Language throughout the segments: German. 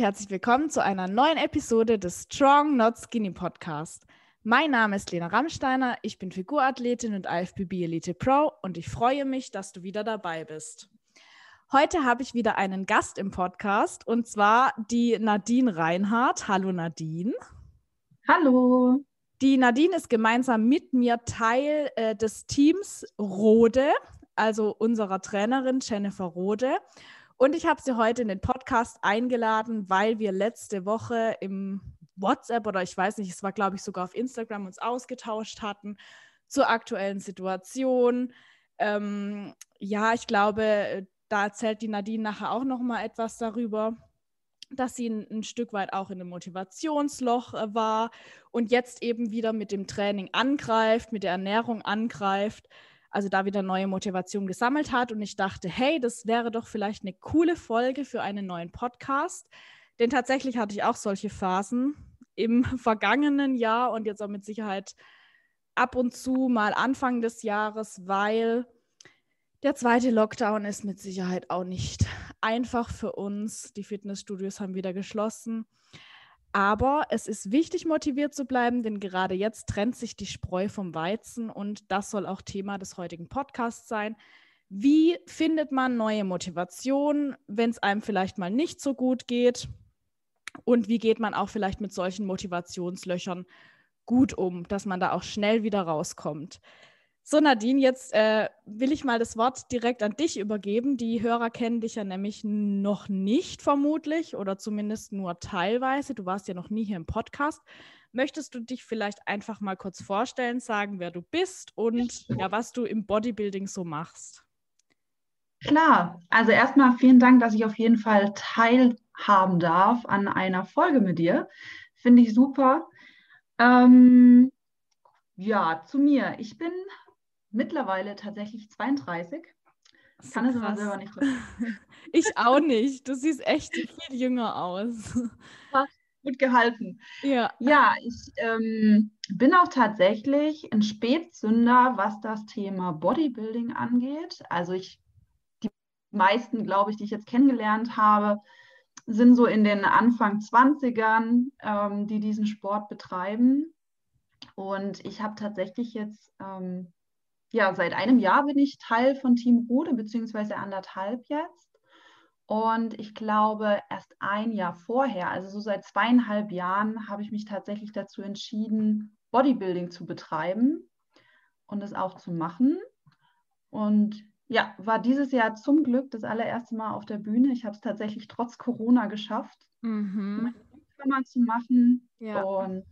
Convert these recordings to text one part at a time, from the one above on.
und herzlich willkommen zu einer neuen Episode des Strong Not Skinny Podcast. Mein Name ist Lena Rammsteiner, ich bin Figurathletin und IFBB Elite Pro und ich freue mich, dass du wieder dabei bist. Heute habe ich wieder einen Gast im Podcast und zwar die Nadine Reinhardt. Hallo Nadine. Hallo. Die Nadine ist gemeinsam mit mir Teil äh, des Teams Rode, also unserer Trainerin Jennifer Rode. Und ich habe sie heute in den Podcast eingeladen, weil wir letzte Woche im WhatsApp oder ich weiß nicht, es war glaube ich sogar auf Instagram uns ausgetauscht hatten zur aktuellen Situation. Ähm, ja, ich glaube, da erzählt die Nadine nachher auch noch mal etwas darüber, dass sie ein, ein Stück weit auch in einem Motivationsloch äh, war und jetzt eben wieder mit dem Training angreift, mit der Ernährung angreift also da wieder neue Motivation gesammelt hat. Und ich dachte, hey, das wäre doch vielleicht eine coole Folge für einen neuen Podcast. Denn tatsächlich hatte ich auch solche Phasen im vergangenen Jahr und jetzt auch mit Sicherheit ab und zu mal Anfang des Jahres, weil der zweite Lockdown ist mit Sicherheit auch nicht einfach für uns. Die Fitnessstudios haben wieder geschlossen. Aber es ist wichtig, motiviert zu bleiben, denn gerade jetzt trennt sich die Spreu vom Weizen und das soll auch Thema des heutigen Podcasts sein. Wie findet man neue Motivation, wenn es einem vielleicht mal nicht so gut geht? Und wie geht man auch vielleicht mit solchen Motivationslöchern gut um, dass man da auch schnell wieder rauskommt? So, Nadine, jetzt äh, will ich mal das Wort direkt an dich übergeben. Die Hörer kennen dich ja nämlich noch nicht vermutlich oder zumindest nur teilweise. Du warst ja noch nie hier im Podcast. Möchtest du dich vielleicht einfach mal kurz vorstellen, sagen, wer du bist und ja, was du im Bodybuilding so machst? Klar, also erstmal vielen Dank, dass ich auf jeden Fall teilhaben darf an einer Folge mit dir. Finde ich super. Ähm, ja, zu mir. Ich bin mittlerweile tatsächlich 32. Ich kann es aber selber nicht. ich auch nicht. Du siehst echt viel jünger aus. Gut gehalten. Ja, ja ich ähm, bin auch tatsächlich ein Spätzünder, was das Thema Bodybuilding angeht. Also ich, die meisten, glaube ich, die ich jetzt kennengelernt habe, sind so in den Anfang 20ern, ähm, die diesen Sport betreiben. Und ich habe tatsächlich jetzt ähm, ja, seit einem Jahr bin ich Teil von Team Rode, beziehungsweise anderthalb jetzt. Und ich glaube, erst ein Jahr vorher, also so seit zweieinhalb Jahren, habe ich mich tatsächlich dazu entschieden, Bodybuilding zu betreiben und es auch zu machen. Und ja, war dieses Jahr zum Glück das allererste Mal auf der Bühne. Ich habe es tatsächlich trotz Corona geschafft, mhm. meine zu machen. Ja. Und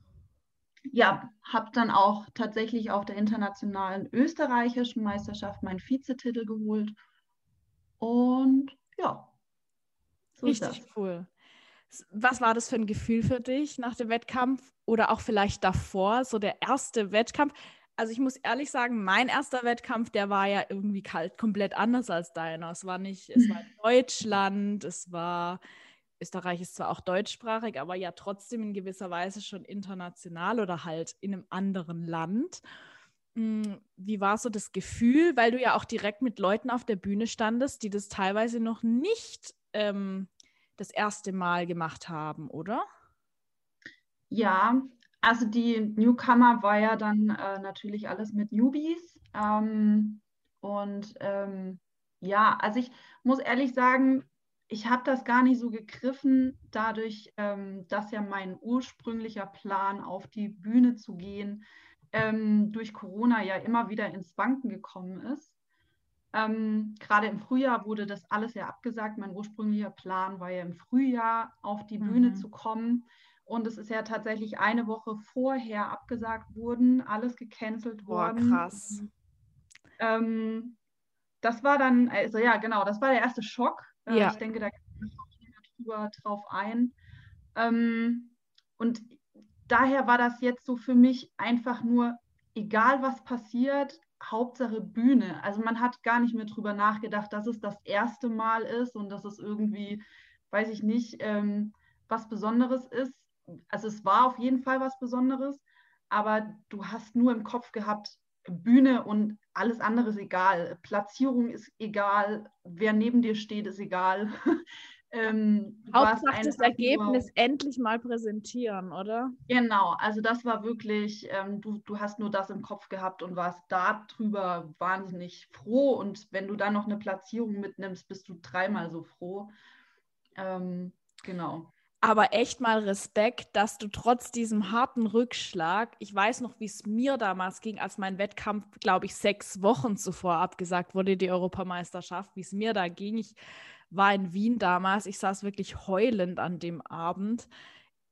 ja, habe dann auch tatsächlich auf der internationalen österreichischen Meisterschaft meinen Vizetitel geholt. Und ja, so richtig cool. Was war das für ein Gefühl für dich nach dem Wettkampf oder auch vielleicht davor, so der erste Wettkampf? Also ich muss ehrlich sagen, mein erster Wettkampf, der war ja irgendwie kalt, komplett anders als deiner. Es war nicht, es war Deutschland, es war Österreich ist zwar auch deutschsprachig, aber ja trotzdem in gewisser Weise schon international oder halt in einem anderen Land. Hm, wie war so das Gefühl, weil du ja auch direkt mit Leuten auf der Bühne standest, die das teilweise noch nicht ähm, das erste Mal gemacht haben, oder? Ja, also die Newcomer war ja dann äh, natürlich alles mit Newbies. Ähm, und ähm, ja, also ich muss ehrlich sagen, ich habe das gar nicht so gegriffen, dadurch, ähm, dass ja mein ursprünglicher Plan, auf die Bühne zu gehen, ähm, durch Corona ja immer wieder ins Wanken gekommen ist. Ähm, Gerade im Frühjahr wurde das alles ja abgesagt. Mein ursprünglicher Plan war ja im Frühjahr auf die mhm. Bühne zu kommen. Und es ist ja tatsächlich eine Woche vorher abgesagt worden, alles gecancelt Boah, worden. Krass. Ähm, das war dann, also ja, genau, das war der erste Schock. Ja. Ich denke, da kann drüber drauf ein. Ähm, und daher war das jetzt so für mich einfach nur, egal was passiert, Hauptsache Bühne. Also man hat gar nicht mehr drüber nachgedacht, dass es das erste Mal ist und dass es irgendwie, weiß ich nicht, ähm, was Besonderes ist. Also es war auf jeden Fall was Besonderes, aber du hast nur im Kopf gehabt, Bühne und alles andere ist egal. Platzierung ist egal, wer neben dir steht, ist egal. Ähm, Hauptsache das Ergebnis nur, endlich mal präsentieren, oder? Genau, also das war wirklich, ähm, du, du hast nur das im Kopf gehabt und warst darüber wahnsinnig froh. Und wenn du dann noch eine Platzierung mitnimmst, bist du dreimal so froh. Ähm, genau aber echt mal Respekt, dass du trotz diesem harten Rückschlag, ich weiß noch, wie es mir damals ging, als mein Wettkampf, glaube ich, sechs Wochen zuvor abgesagt wurde, die Europameisterschaft, wie es mir da ging. Ich war in Wien damals, ich saß wirklich heulend an dem Abend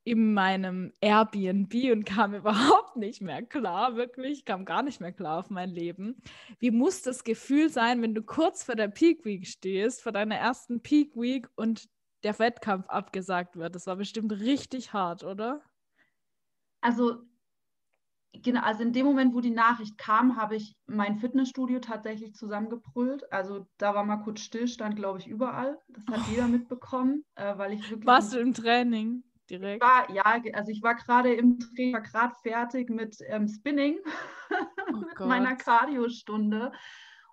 in meinem Airbnb und kam überhaupt nicht mehr klar, wirklich, kam gar nicht mehr klar auf mein Leben. Wie muss das Gefühl sein, wenn du kurz vor der Peak Week stehst, vor deiner ersten Peak Week und der Wettkampf abgesagt wird. Das war bestimmt richtig hart, oder? Also, genau, also in dem Moment, wo die Nachricht kam, habe ich mein Fitnessstudio tatsächlich zusammengebrüllt. Also da war mal kurz Stillstand, glaube ich, überall. Das hat oh. jeder mitbekommen, äh, weil ich wirklich. Warst du im Training? Direkt? War, ja, also ich war gerade im Training, war gerade fertig mit ähm, Spinning, oh mit meiner Cardio-Stunde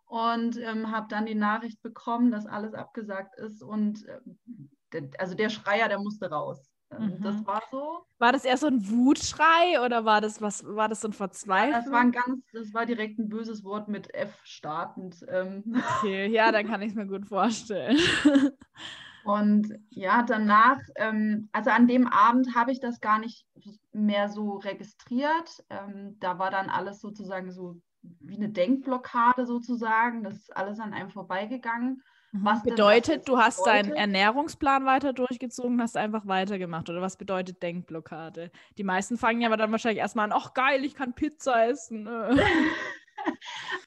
und ähm, habe dann die Nachricht bekommen, dass alles abgesagt ist und äh, also der Schreier, der musste raus. Ähm, mhm. Das war so. War das eher so ein Wutschrei oder war das was, war das so ein Verzweiflung? Das war ein ganz, das war direkt ein böses Wort mit F startend. Ähm. Okay, ja, dann kann ich es mir gut vorstellen. Und ja, danach, ähm, also an dem Abend habe ich das gar nicht mehr so registriert. Ähm, da war dann alles sozusagen so wie eine Denkblockade sozusagen. Das ist alles an einem vorbeigegangen. Mhm. Was bedeutet, du hast deinen Ernährungsplan weiter durchgezogen, hast einfach weitergemacht? Oder was bedeutet Denkblockade? Die meisten fangen ja aber dann wahrscheinlich erstmal an, ach geil, ich kann Pizza essen.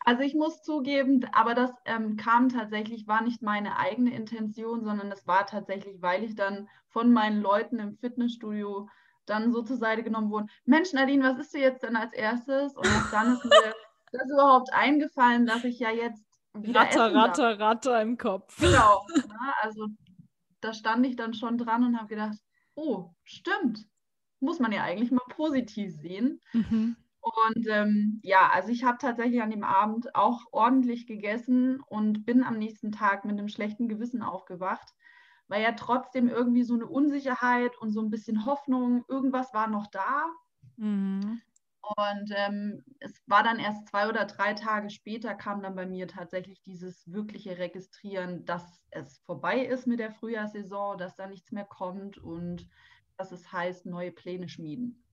Also ich muss zugeben, aber das ähm, kam tatsächlich, war nicht meine eigene Intention, sondern es war tatsächlich, weil ich dann von meinen Leuten im Fitnessstudio dann so zur Seite genommen wurde. Mensch, Nadine, was isst du jetzt denn als erstes? Und dann ist mir das überhaupt eingefallen, dass ich ja jetzt wieder Ratter, Ratter, Ratter im Kopf. Genau. Ne? also da stand ich dann schon dran und habe gedacht, oh, stimmt. Muss man ja eigentlich mal positiv sehen. Mhm. Und ähm, ja, also ich habe tatsächlich an dem Abend auch ordentlich gegessen und bin am nächsten Tag mit einem schlechten Gewissen aufgewacht, weil ja trotzdem irgendwie so eine Unsicherheit und so ein bisschen Hoffnung, irgendwas war noch da. Mhm. Und ähm, es war dann erst zwei oder drei Tage später, kam dann bei mir tatsächlich dieses wirkliche Registrieren, dass es vorbei ist mit der Frühjahrssaison, dass da nichts mehr kommt und dass es heißt, neue Pläne schmieden.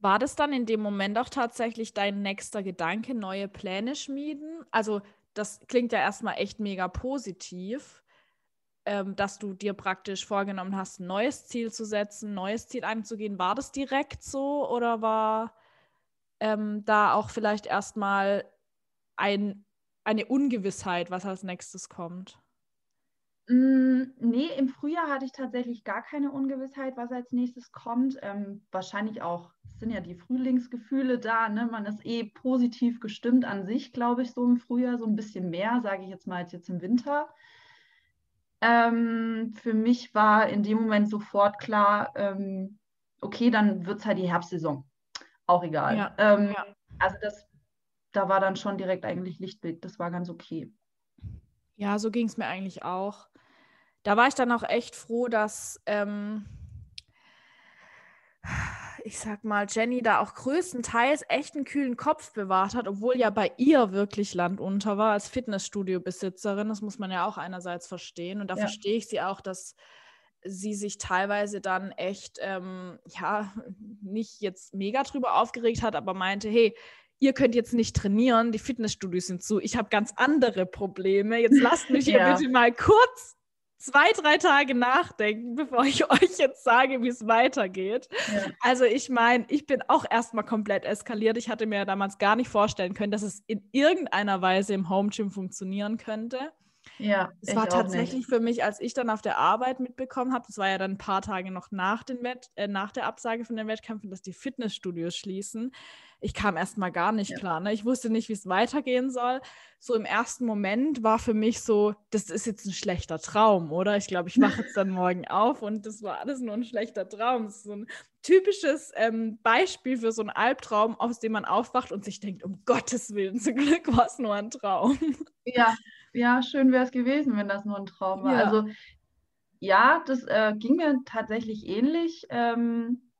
War das dann in dem Moment auch tatsächlich dein nächster Gedanke, neue Pläne schmieden? Also das klingt ja erstmal echt mega positiv ähm, dass du dir praktisch vorgenommen hast, ein neues Ziel zu setzen, ein neues Ziel anzugehen. War das direkt so oder war ähm, da auch vielleicht erstmal ein, eine Ungewissheit, was als nächstes kommt? Mm, nee, im Frühjahr hatte ich tatsächlich gar keine Ungewissheit, was als nächstes kommt. Ähm, wahrscheinlich auch, sind ja die Frühlingsgefühle da, ne? man ist eh positiv gestimmt an sich, glaube ich, so im Frühjahr, so ein bisschen mehr, sage ich jetzt mal, als jetzt im Winter. Ähm, für mich war in dem Moment sofort klar, ähm, okay, dann wird es halt die Herbstsaison. Auch egal. Ja, ähm, ja. Also das, da war dann schon direkt eigentlich Lichtblick. Das war ganz okay. Ja, so ging es mir eigentlich auch. Da war ich dann auch echt froh, dass ähm, ich sag mal, Jenny da auch größtenteils echt einen kühlen Kopf bewahrt hat, obwohl ja bei ihr wirklich Land unter war als Fitnessstudio-Besitzerin. Das muss man ja auch einerseits verstehen. Und da ja. verstehe ich sie auch, dass sie sich teilweise dann echt, ähm, ja, nicht jetzt mega drüber aufgeregt hat, aber meinte, hey, ihr könnt jetzt nicht trainieren, die Fitnessstudios sind zu, ich habe ganz andere Probleme. Jetzt lasst mich hier ja. bitte mal kurz zwei, drei Tage nachdenken, bevor ich euch jetzt sage, wie es weitergeht. Ja. Also ich meine, ich bin auch erstmal komplett eskaliert. Ich hatte mir damals gar nicht vorstellen können, dass es in irgendeiner Weise im Home Gym funktionieren könnte. Ja, es war tatsächlich für mich, als ich dann auf der Arbeit mitbekommen habe, das war ja dann ein paar Tage noch nach, den Wett äh, nach der Absage von den Wettkämpfen, dass die Fitnessstudios schließen. Ich kam erst mal gar nicht ja. klar. Ne? Ich wusste nicht, wie es weitergehen soll. So im ersten Moment war für mich so, das ist jetzt ein schlechter Traum, oder? Ich glaube, ich wache jetzt dann morgen auf und das war alles nur ein schlechter Traum. Das ist so ein typisches ähm, Beispiel für so einen Albtraum, aus dem man aufwacht und sich denkt, um Gottes Willen, zum Glück war es nur ein Traum. Ja, ja, schön wäre es gewesen, wenn das nur ein Traum war. Ja. Also ja, das äh, ging mir tatsächlich ähnlich. Ähm,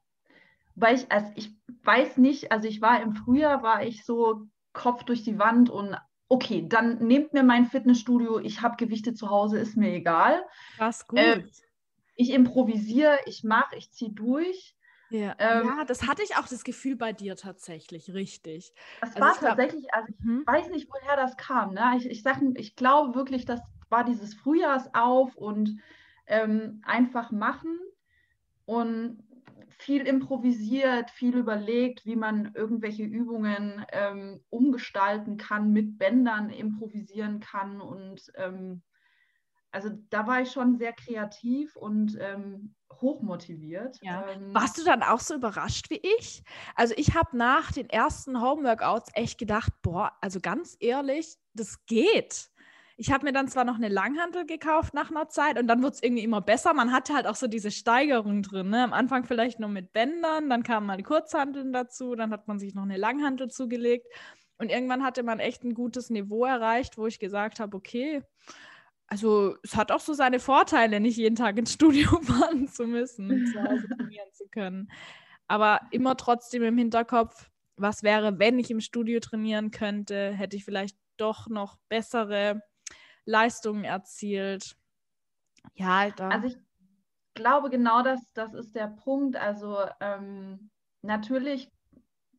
weil ich, also ich weiß nicht, also ich war im Frühjahr, war ich so Kopf durch die Wand und okay, dann nehmt mir mein Fitnessstudio, ich habe Gewichte zu Hause, ist mir egal. Krass, gut. Äh, ich improvisiere, ich mache, ich ziehe durch. Ja. Ähm, ja, das hatte ich auch das Gefühl bei dir tatsächlich, richtig. Das also war tatsächlich, also ich hm? weiß nicht, woher das kam. Ne? Ich, ich, sag, ich glaube wirklich, das war dieses Frühjahrsauf und ähm, einfach machen und viel improvisiert, viel überlegt, wie man irgendwelche Übungen ähm, umgestalten kann, mit Bändern improvisieren kann. Und ähm, also da war ich schon sehr kreativ und ähm, hochmotiviert. Ja. Ähm, Warst du dann auch so überrascht wie ich? Also ich habe nach den ersten Homeworkouts echt gedacht, boah, also ganz ehrlich, das geht ich habe mir dann zwar noch eine Langhantel gekauft nach einer Zeit und dann wurde es irgendwie immer besser. Man hatte halt auch so diese Steigerung drin. Ne? Am Anfang vielleicht nur mit Bändern, dann kamen mal Kurzhanteln dazu, dann hat man sich noch eine Langhantel zugelegt. Und irgendwann hatte man echt ein gutes Niveau erreicht, wo ich gesagt habe, okay, also es hat auch so seine Vorteile, nicht jeden Tag ins Studio fahren zu müssen zu Hause trainieren zu können. Aber immer trotzdem im Hinterkopf, was wäre, wenn ich im Studio trainieren könnte, hätte ich vielleicht doch noch bessere Leistungen erzielt. Ja, Alter. Also ich glaube genau das, das ist der Punkt. Also ähm, natürlich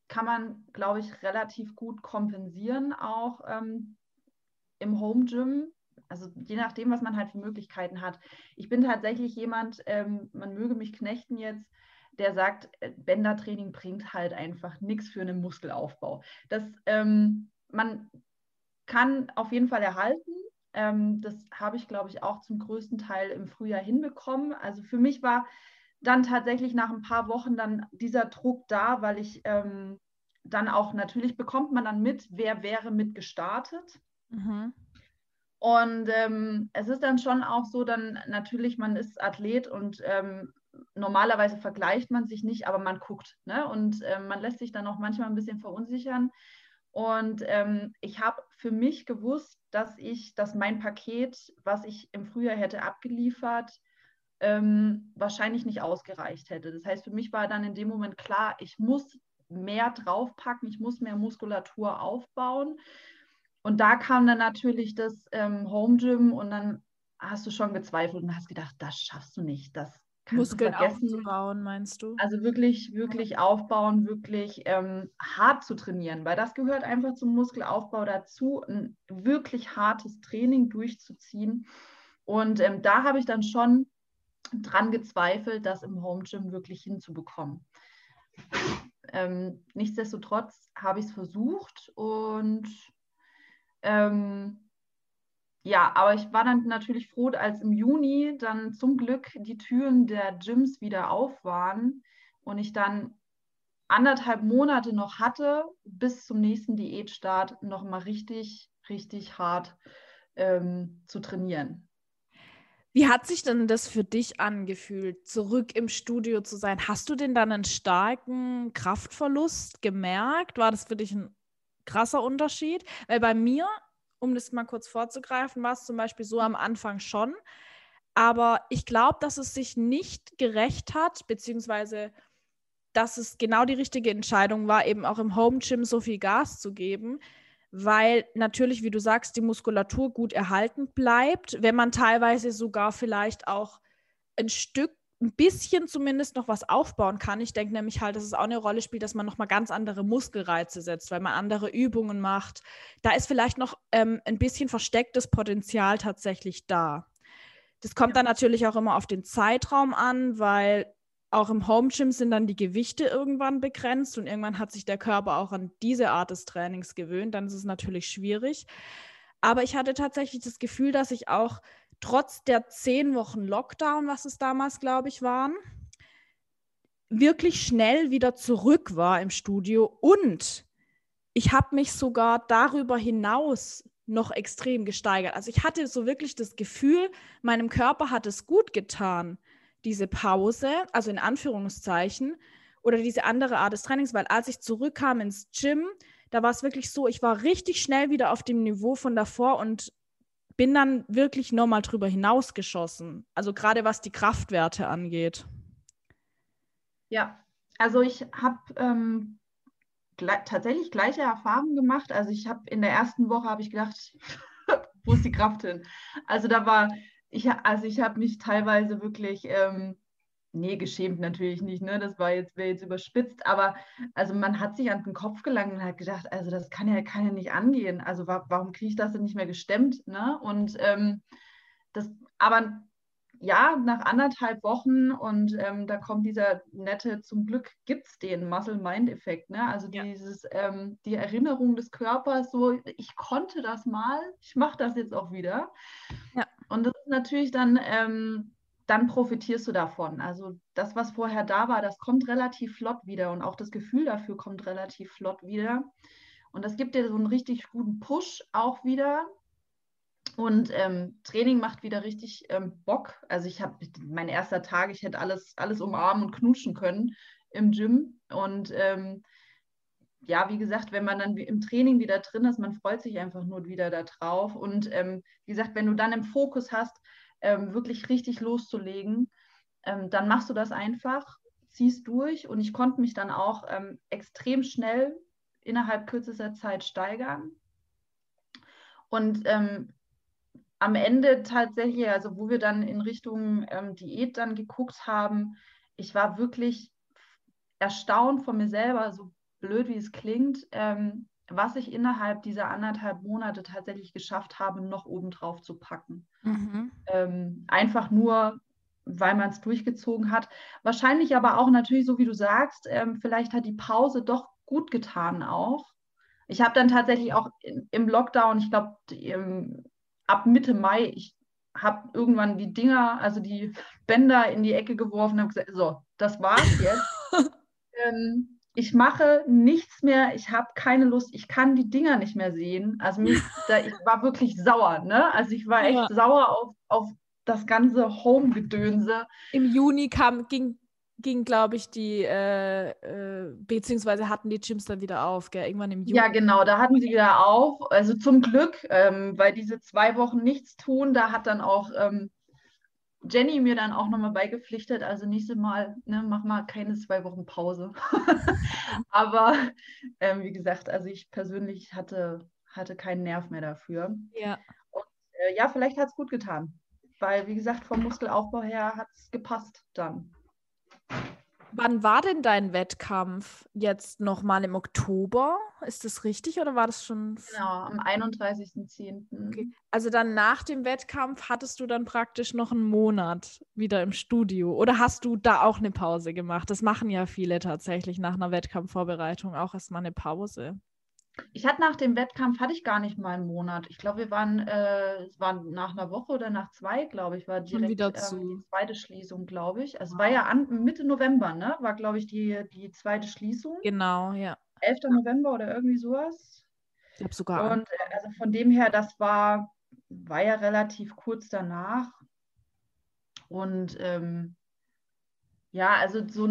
kann man, glaube ich, relativ gut kompensieren, auch ähm, im Home Gym. Also je nachdem, was man halt für Möglichkeiten hat. Ich bin tatsächlich jemand, ähm, man möge mich knechten jetzt, der sagt, äh, Bändertraining bringt halt einfach nichts für einen Muskelaufbau. Das ähm, man kann auf jeden Fall erhalten, ähm, das habe ich, glaube ich, auch zum größten Teil im Frühjahr hinbekommen. Also für mich war dann tatsächlich nach ein paar Wochen dann dieser Druck da, weil ich ähm, dann auch natürlich bekommt man dann mit, wer wäre mit gestartet. Mhm. Und ähm, es ist dann schon auch so, dann natürlich, man ist Athlet und ähm, normalerweise vergleicht man sich nicht, aber man guckt. Ne? Und ähm, man lässt sich dann auch manchmal ein bisschen verunsichern. Und ähm, ich habe für mich gewusst, dass ich, dass mein Paket, was ich im Frühjahr hätte abgeliefert, ähm, wahrscheinlich nicht ausgereicht hätte. Das heißt, für mich war dann in dem Moment klar, ich muss mehr draufpacken, ich muss mehr Muskulatur aufbauen. Und da kam dann natürlich das ähm, Home Gym und dann hast du schon gezweifelt und hast gedacht, das schaffst du nicht, das Muskeln aufzubauen, meinst du? Also wirklich, wirklich aufbauen, wirklich ähm, hart zu trainieren, weil das gehört einfach zum Muskelaufbau dazu, ein wirklich hartes Training durchzuziehen. Und ähm, da habe ich dann schon dran gezweifelt, das im Home Gym wirklich hinzubekommen. Ähm, nichtsdestotrotz habe ich es versucht und ähm, ja, aber ich war dann natürlich froh, als im Juni dann zum Glück die Türen der Gyms wieder auf waren und ich dann anderthalb Monate noch hatte, bis zum nächsten Diätstart noch mal richtig, richtig hart ähm, zu trainieren. Wie hat sich denn das für dich angefühlt, zurück im Studio zu sein? Hast du denn dann einen starken Kraftverlust gemerkt? War das für dich ein krasser Unterschied? Weil bei mir um das mal kurz vorzugreifen, war es zum Beispiel so am Anfang schon. Aber ich glaube, dass es sich nicht gerecht hat, beziehungsweise dass es genau die richtige Entscheidung war, eben auch im Home Gym so viel Gas zu geben, weil natürlich, wie du sagst, die Muskulatur gut erhalten bleibt, wenn man teilweise sogar vielleicht auch ein Stück ein bisschen zumindest noch was aufbauen kann. Ich denke nämlich halt, dass es auch eine Rolle spielt, dass man nochmal ganz andere Muskelreize setzt, weil man andere Übungen macht. Da ist vielleicht noch ähm, ein bisschen verstecktes Potenzial tatsächlich da. Das kommt dann natürlich auch immer auf den Zeitraum an, weil auch im Home Gym sind dann die Gewichte irgendwann begrenzt und irgendwann hat sich der Körper auch an diese Art des Trainings gewöhnt. Dann ist es natürlich schwierig. Aber ich hatte tatsächlich das Gefühl, dass ich auch trotz der zehn Wochen Lockdown, was es damals, glaube ich, waren, wirklich schnell wieder zurück war im Studio und ich habe mich sogar darüber hinaus noch extrem gesteigert. Also ich hatte so wirklich das Gefühl, meinem Körper hat es gut getan, diese Pause, also in Anführungszeichen, oder diese andere Art des Trainings, weil als ich zurückkam ins Gym, da war es wirklich so, ich war richtig schnell wieder auf dem Niveau von davor und bin dann wirklich nochmal drüber hinausgeschossen. Also gerade was die Kraftwerte angeht. Ja, also ich habe ähm, tatsächlich gleiche Erfahrungen gemacht. Also ich habe in der ersten Woche habe ich gedacht, wo ist die Kraft hin? Also da war, ich, also ich habe mich teilweise wirklich, ähm, nee, geschämt natürlich nicht, ne? Das war jetzt, wäre jetzt überspitzt, aber also man hat sich an den Kopf gelangt und hat gedacht, also das kann ja, kann ja nicht angehen. Also wa warum kriege ich das denn nicht mehr gestemmt? Ne? Und ähm, das, aber ja, nach anderthalb Wochen und ähm, da kommt dieser nette, zum Glück gibt es den Muscle-Mind-Effekt, ne? Also ja. dieses, ähm, die Erinnerung des Körpers, so, ich konnte das mal, ich mache das jetzt auch wieder. Ja. Und das ist natürlich dann, ähm, dann profitierst du davon. Also das, was vorher da war, das kommt relativ flott wieder und auch das Gefühl dafür kommt relativ flott wieder. Und das gibt dir so einen richtig guten Push auch wieder. Und ähm, Training macht wieder richtig ähm, Bock. Also ich habe mein erster Tag, ich hätte alles, alles umarmen und knutschen können im Gym. Und ähm, ja, wie gesagt, wenn man dann im Training wieder drin ist, man freut sich einfach nur wieder da drauf. Und ähm, wie gesagt, wenn du dann im Fokus hast, ähm, wirklich richtig loszulegen, ähm, dann machst du das einfach, ziehst durch. Und ich konnte mich dann auch extrem schnell innerhalb kürzester Zeit steigern. Und ähm, am Ende tatsächlich, also wo wir dann in Richtung ähm, Diät dann geguckt haben, ich war wirklich erstaunt von mir selber, so blöd wie es klingt, ähm, was ich innerhalb dieser anderthalb Monate tatsächlich geschafft habe, noch obendrauf zu packen. Mhm. Ähm, einfach nur, weil man es durchgezogen hat. Wahrscheinlich aber auch natürlich, so wie du sagst, ähm, vielleicht hat die Pause doch gut getan auch. Ich habe dann tatsächlich auch in, im Lockdown, ich glaube, ab Mitte Mai, ich habe irgendwann die Dinger, also die Bänder in die Ecke geworfen und habe gesagt, so, das war's jetzt. ähm, ich mache nichts mehr, ich habe keine Lust, ich kann die Dinger nicht mehr sehen. Also mich, da, ich war wirklich sauer, ne? Also ich war echt ja. sauer auf, auf das ganze Home-Gedönse. Im Juni kam, ging ging, glaube ich, die, äh, äh, beziehungsweise hatten die Gyms dann wieder auf, gell? irgendwann im Juni. Ja, genau, da hatten sie wieder auf. Also zum Glück, ähm, weil diese zwei Wochen nichts tun, da hat dann auch ähm, Jenny mir dann auch nochmal beigepflichtet, also nächstes Mal, ne, mach mal keine zwei Wochen Pause. Aber ähm, wie gesagt, also ich persönlich hatte, hatte keinen Nerv mehr dafür. Ja. Und äh, ja, vielleicht hat es gut getan. Weil, wie gesagt, vom Muskelaufbau her hat es gepasst dann. Wann war denn dein Wettkampf? Jetzt nochmal im Oktober? Ist das richtig oder war das schon? Genau, am 31.10. Okay. Also dann nach dem Wettkampf hattest du dann praktisch noch einen Monat wieder im Studio oder hast du da auch eine Pause gemacht? Das machen ja viele tatsächlich nach einer Wettkampfvorbereitung auch erstmal eine Pause. Ich hatte nach dem Wettkampf hatte ich gar nicht mal einen Monat. Ich glaube, wir waren, äh, es war nach einer Woche oder nach zwei, glaube ich, war direkt. Ähm, die zweite Schließung, glaube ich. Also war ja an, Mitte November, ne? War, glaube ich, die, die zweite Schließung. Genau, ja. 11. November oder irgendwie sowas. Ich habe sogar. Und äh, also von dem her, das war, war ja relativ kurz danach. Und ähm, ja, also so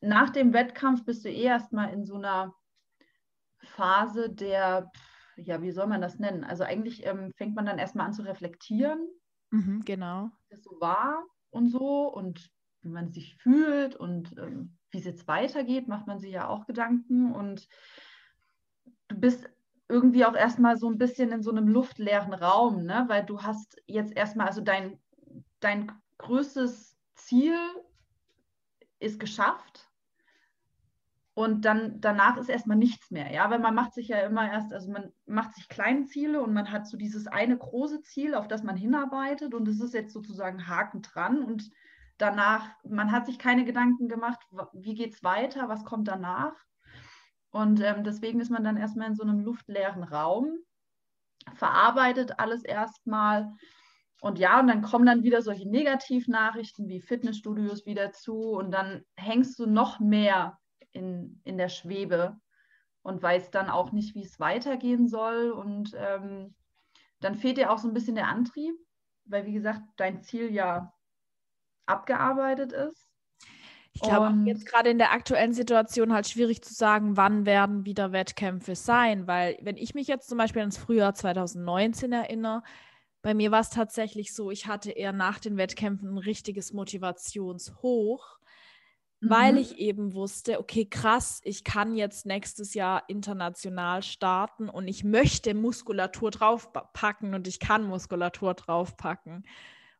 nach dem Wettkampf bist du eh erstmal in so einer Phase der, ja, wie soll man das nennen? Also eigentlich ähm, fängt man dann erstmal an zu reflektieren. Mhm, genau. Was so war und so und wie man sich fühlt und ähm, wie es jetzt weitergeht, macht man sich ja auch Gedanken und du bist irgendwie auch erstmal so ein bisschen in so einem luftleeren Raum, ne? weil du hast jetzt erstmal, also dein, dein größtes Ziel ist geschafft und dann danach ist erstmal nichts mehr, ja, weil man macht sich ja immer erst, also man macht sich kleine Ziele und man hat so dieses eine große Ziel, auf das man hinarbeitet und es ist jetzt sozusagen Haken dran und danach, man hat sich keine Gedanken gemacht, wie geht es weiter, was kommt danach? Und ähm, deswegen ist man dann erstmal in so einem luftleeren Raum, verarbeitet alles erstmal und ja, und dann kommen dann wieder solche Negativnachrichten wie Fitnessstudios wieder zu und dann hängst du noch mehr in, in der Schwebe und weiß dann auch nicht, wie es weitergehen soll. Und ähm, dann fehlt dir auch so ein bisschen der Antrieb, weil wie gesagt, dein Ziel ja abgearbeitet ist. Ich glaube, jetzt gerade in der aktuellen Situation halt schwierig zu sagen, wann werden wieder Wettkämpfe sein, weil wenn ich mich jetzt zum Beispiel ans Frühjahr 2019 erinnere, bei mir war es tatsächlich so, ich hatte eher nach den Wettkämpfen ein richtiges Motivationshoch, mhm. weil ich eben wusste, okay, krass, ich kann jetzt nächstes Jahr international starten und ich möchte Muskulatur draufpacken und ich kann Muskulatur draufpacken.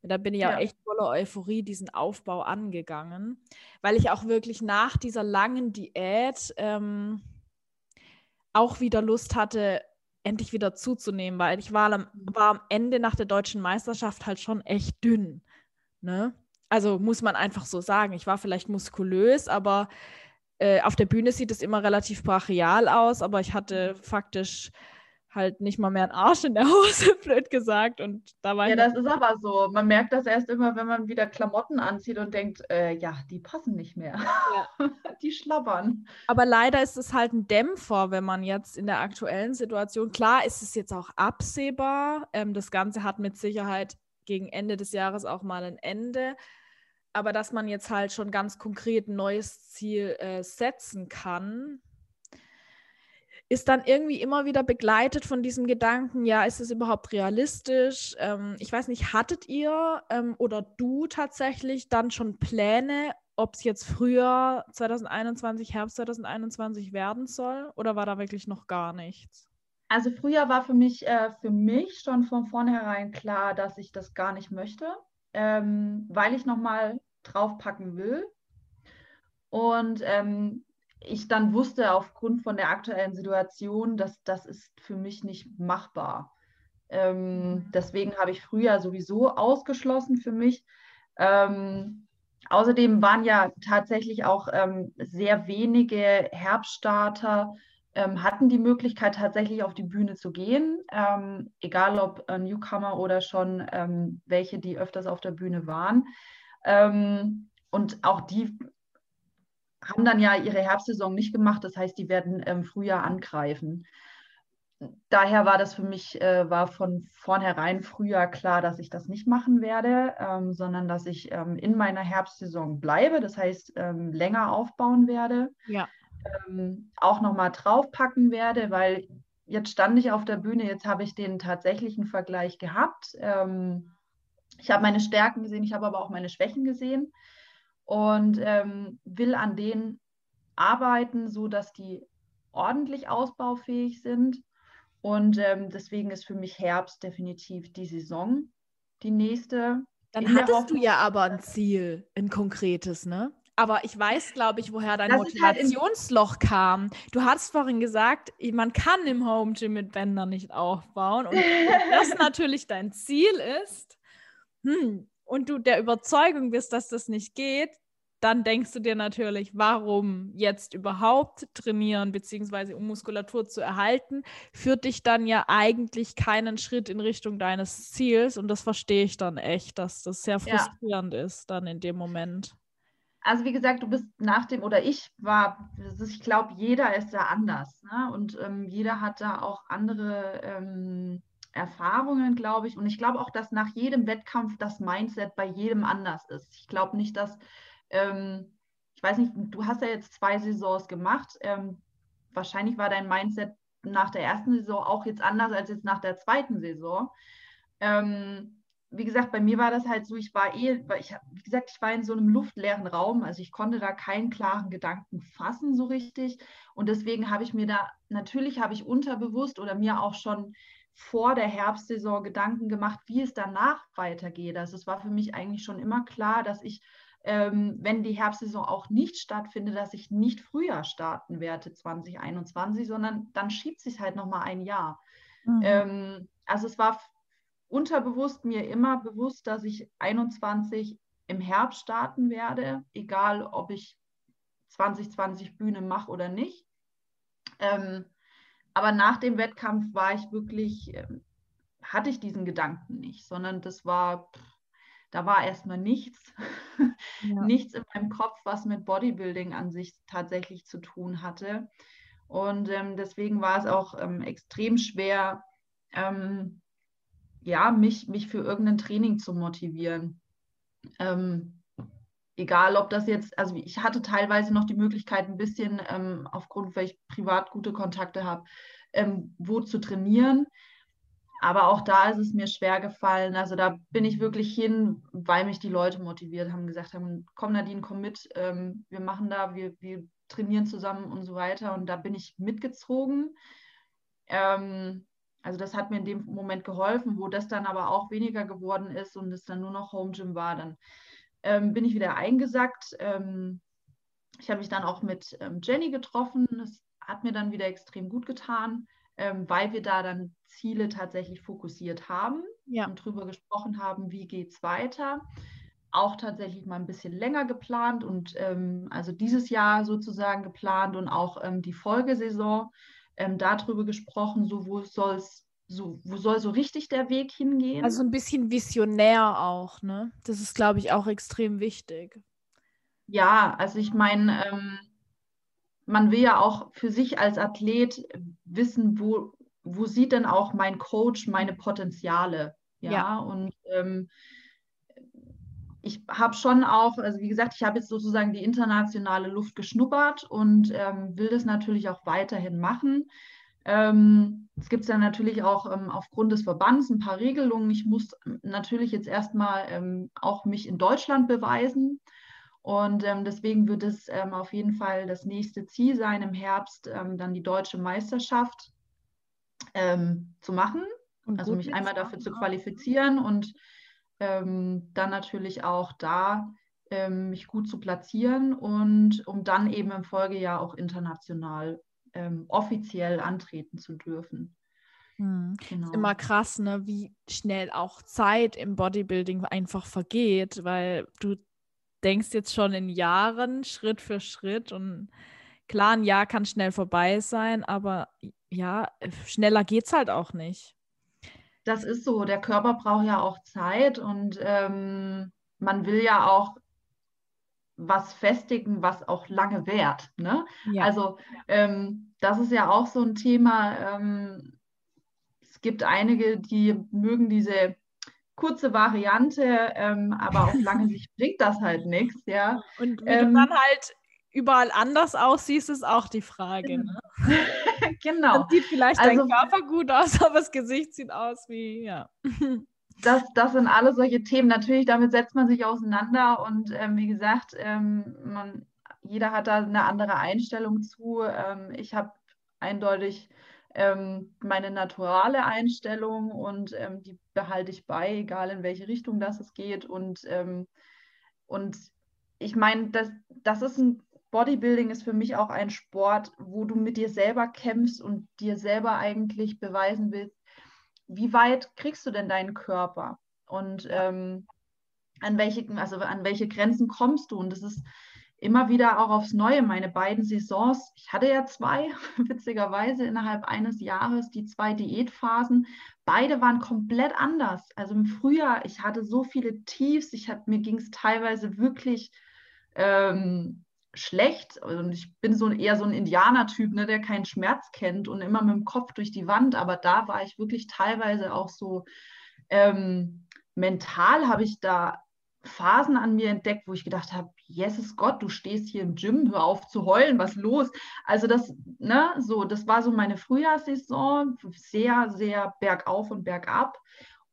Und da bin ich ja. auch echt voller Euphorie diesen Aufbau angegangen, weil ich auch wirklich nach dieser langen Diät ähm, auch wieder Lust hatte, endlich wieder zuzunehmen, weil ich war am, mhm. war am Ende nach der deutschen Meisterschaft halt schon echt dünn. Ne? Also muss man einfach so sagen. Ich war vielleicht muskulös, aber äh, auf der Bühne sieht es immer relativ brachial aus, aber ich hatte mhm. faktisch halt nicht mal mehr einen Arsch in der Hose, blöd gesagt. Und da war ja, das ist aber so. Man merkt das erst immer, wenn man wieder Klamotten anzieht und denkt, äh, ja, die passen nicht mehr. Ja. die schlabbern. Aber leider ist es halt ein Dämpfer, wenn man jetzt in der aktuellen Situation, klar ist es jetzt auch absehbar. Ähm, das Ganze hat mit Sicherheit gegen Ende des Jahres auch mal ein Ende. Aber dass man jetzt halt schon ganz konkret ein neues Ziel äh, setzen kann, ist dann irgendwie immer wieder begleitet von diesem Gedanken, ja, ist es überhaupt realistisch? Ähm, ich weiß nicht, hattet ihr ähm, oder du tatsächlich dann schon Pläne, ob es jetzt früher 2021, Herbst 2021 werden soll oder war da wirklich noch gar nichts? Also früher war für mich, äh, für mich schon von vornherein klar, dass ich das gar nicht möchte, ähm, weil ich nochmal draufpacken will. Und ähm, ich dann wusste aufgrund von der aktuellen Situation, dass das ist für mich nicht machbar. Ähm, deswegen habe ich früher sowieso ausgeschlossen für mich. Ähm, außerdem waren ja tatsächlich auch ähm, sehr wenige Herbststarter, ähm, hatten die Möglichkeit tatsächlich auf die Bühne zu gehen, ähm, egal ob äh, Newcomer oder schon ähm, welche, die öfters auf der Bühne waren. und auch die haben dann ja ihre Herbstsaison nicht gemacht. Das heißt, die werden im Frühjahr angreifen. Daher war das für mich, äh, war von vornherein früher klar, dass ich das nicht machen werde, ähm, sondern dass ich ähm, in meiner Herbstsaison bleibe, das heißt ähm, länger aufbauen werde, ja. Ähm, auch nochmal draufpacken werde, weil jetzt stand ich auf der Bühne, jetzt habe ich den tatsächlichen Vergleich gehabt. Ähm, ich habe meine Stärken gesehen, ich habe aber auch meine Schwächen gesehen und ähm, will an denen arbeiten, sodass die ordentlich ausbaufähig sind. Und ähm, deswegen ist für mich Herbst definitiv die Saison, die nächste. Dann hattest du ja aber ein Ziel, ein konkretes, ne? Aber ich weiß, glaube ich, woher dein das halt Motivationsloch halt kam. Du hast vorhin gesagt, man kann im Home Gym mit Bändern nicht aufbauen. Und das natürlich dein Ziel ist, hm, und du der Überzeugung bist, dass das nicht geht, dann denkst du dir natürlich, warum jetzt überhaupt trainieren, beziehungsweise um Muskulatur zu erhalten, führt dich dann ja eigentlich keinen Schritt in Richtung deines Ziels. Und das verstehe ich dann echt, dass das sehr frustrierend ja. ist dann in dem Moment. Also wie gesagt, du bist nach dem, oder ich war, ich glaube, jeder ist da anders. Ne? Und ähm, jeder hat da auch andere ähm, Erfahrungen, glaube ich. Und ich glaube auch, dass nach jedem Wettkampf das Mindset bei jedem anders ist. Ich glaube nicht, dass, ähm, ich weiß nicht, du hast ja jetzt zwei Saisons gemacht. Ähm, wahrscheinlich war dein Mindset nach der ersten Saison auch jetzt anders als jetzt nach der zweiten Saison. Ähm, wie gesagt, bei mir war das halt so, ich war eh, ich, wie gesagt, ich war in so einem luftleeren Raum, also ich konnte da keinen klaren Gedanken fassen so richtig. Und deswegen habe ich mir da, natürlich habe ich unterbewusst oder mir auch schon vor der Herbstsaison Gedanken gemacht, wie es danach weitergeht. Also es war für mich eigentlich schon immer klar, dass ich, ähm, wenn die Herbstsaison auch nicht stattfindet, dass ich nicht früher starten werde 2021, sondern dann schiebt sich halt nochmal ein Jahr. Mhm. Ähm, also es war unterbewusst mir immer bewusst, dass ich 21 im Herbst starten werde, egal ob ich 2020 Bühne mache oder nicht. Ähm, aber nach dem Wettkampf war ich wirklich, ähm, hatte ich diesen Gedanken nicht, sondern das war, da war erstmal nichts, ja. nichts in meinem Kopf, was mit Bodybuilding an sich tatsächlich zu tun hatte. Und ähm, deswegen war es auch ähm, extrem schwer, ähm, ja, mich, mich für irgendein Training zu motivieren. Ähm, egal ob das jetzt, also ich hatte teilweise noch die Möglichkeit, ein bisschen ähm, aufgrund, weil ich privat gute Kontakte habe, ähm, wo zu trainieren. Aber auch da ist es mir schwer gefallen. Also da bin ich wirklich hin, weil mich die Leute motiviert haben, gesagt haben, komm Nadine, komm mit, ähm, wir machen da, wir, wir trainieren zusammen und so weiter. Und da bin ich mitgezogen. Ähm, also das hat mir in dem Moment geholfen, wo das dann aber auch weniger geworden ist und es dann nur noch Home Gym war, dann ähm, bin ich wieder eingesackt. Ähm, ich habe mich dann auch mit ähm, Jenny getroffen. Das hat mir dann wieder extrem gut getan, ähm, weil wir da dann Ziele tatsächlich fokussiert haben ja. und darüber gesprochen haben, wie geht es weiter. Auch tatsächlich mal ein bisschen länger geplant und ähm, also dieses Jahr sozusagen geplant und auch ähm, die Folgesaison darüber gesprochen, so wo soll es so, wo soll so richtig der Weg hingehen? Also ein bisschen visionär auch, ne? Das ist, glaube ich, auch extrem wichtig. Ja, also ich meine, ähm, man will ja auch für sich als Athlet wissen, wo, wo sieht denn auch mein Coach meine Potenziale? Ja, ja. und ähm, ich habe schon auch, also wie gesagt, ich habe jetzt sozusagen die internationale Luft geschnuppert und ähm, will das natürlich auch weiterhin machen. Ähm, es gibt ja natürlich auch ähm, aufgrund des Verbands ein paar Regelungen. Ich muss natürlich jetzt erstmal ähm, auch mich in Deutschland beweisen. Und ähm, deswegen wird es ähm, auf jeden Fall das nächste Ziel sein, im Herbst dann die deutsche Meisterschaft zu machen. Und also mich einmal dafür zu qualifizieren und dann natürlich auch da mich gut zu platzieren und um dann eben im Folgejahr auch international ähm, offiziell antreten zu dürfen. Hm. Genau. Ist immer krass, ne, wie schnell auch Zeit im Bodybuilding einfach vergeht, weil du denkst jetzt schon in Jahren, Schritt für Schritt und klar, ein Jahr kann schnell vorbei sein, aber ja, schneller geht es halt auch nicht. Das ist so, der Körper braucht ja auch Zeit und ähm, man will ja auch was festigen, was auch lange währt. Ne? Ja. Also ähm, das ist ja auch so ein Thema. Ähm, es gibt einige, die mögen diese kurze Variante, ähm, aber auf lange Sicht bringt das halt nichts. Ja? Und du ähm, dann halt überall anders aussiehst, ist auch die Frage. Ne? genau. Dann sieht vielleicht also, dein Körper gut aus, aber das Gesicht sieht aus wie, ja das, das sind alle solche Themen. Natürlich, damit setzt man sich auseinander und ähm, wie gesagt, ähm, man, jeder hat da eine andere Einstellung zu. Ähm, ich habe eindeutig ähm, meine naturale Einstellung und ähm, die behalte ich bei, egal in welche Richtung das es geht. Und, ähm, und ich meine, das, das ist ein Bodybuilding ist für mich auch ein Sport, wo du mit dir selber kämpfst und dir selber eigentlich beweisen willst, wie weit kriegst du denn deinen Körper? Und ähm, an welche, also an welche Grenzen kommst du? Und das ist immer wieder auch aufs Neue. Meine beiden Saisons, ich hatte ja zwei, witzigerweise innerhalb eines Jahres, die zwei Diätphasen. Beide waren komplett anders. Also im Frühjahr, ich hatte so viele Tiefs, ich hab, mir ging es teilweise wirklich ähm, schlecht. Und ich bin so eher so ein Indianertyp, ne, der keinen Schmerz kennt und immer mit dem Kopf durch die Wand. Aber da war ich wirklich teilweise auch so ähm, mental, habe ich da Phasen an mir entdeckt, wo ich gedacht habe, Jesus Gott, du stehst hier im Gym, hör auf zu heulen, was los? Also das, ne, so, das war so meine Frühjahrssaison, sehr, sehr bergauf und bergab.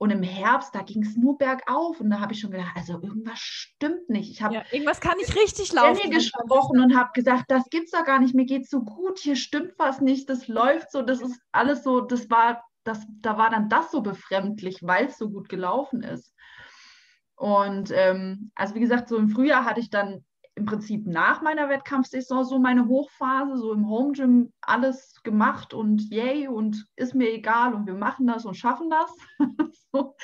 Und im Herbst, da ging es nur bergauf. Und da habe ich schon gedacht, also irgendwas stimmt nicht. Ich habe ja, irgendwas kann nicht richtig laufen. Jenny gesprochen und habe gesagt, das gibt's doch gar nicht. Mir geht so gut. Hier stimmt was nicht. Das läuft so. Das ist alles so. Das war, das, da war dann das so befremdlich, weil es so gut gelaufen ist. Und ähm, also wie gesagt, so im Frühjahr hatte ich dann im Prinzip nach meiner Wettkampfsaison so meine Hochphase, so im Home Gym alles gemacht und yay und ist mir egal und wir machen das und schaffen das. so.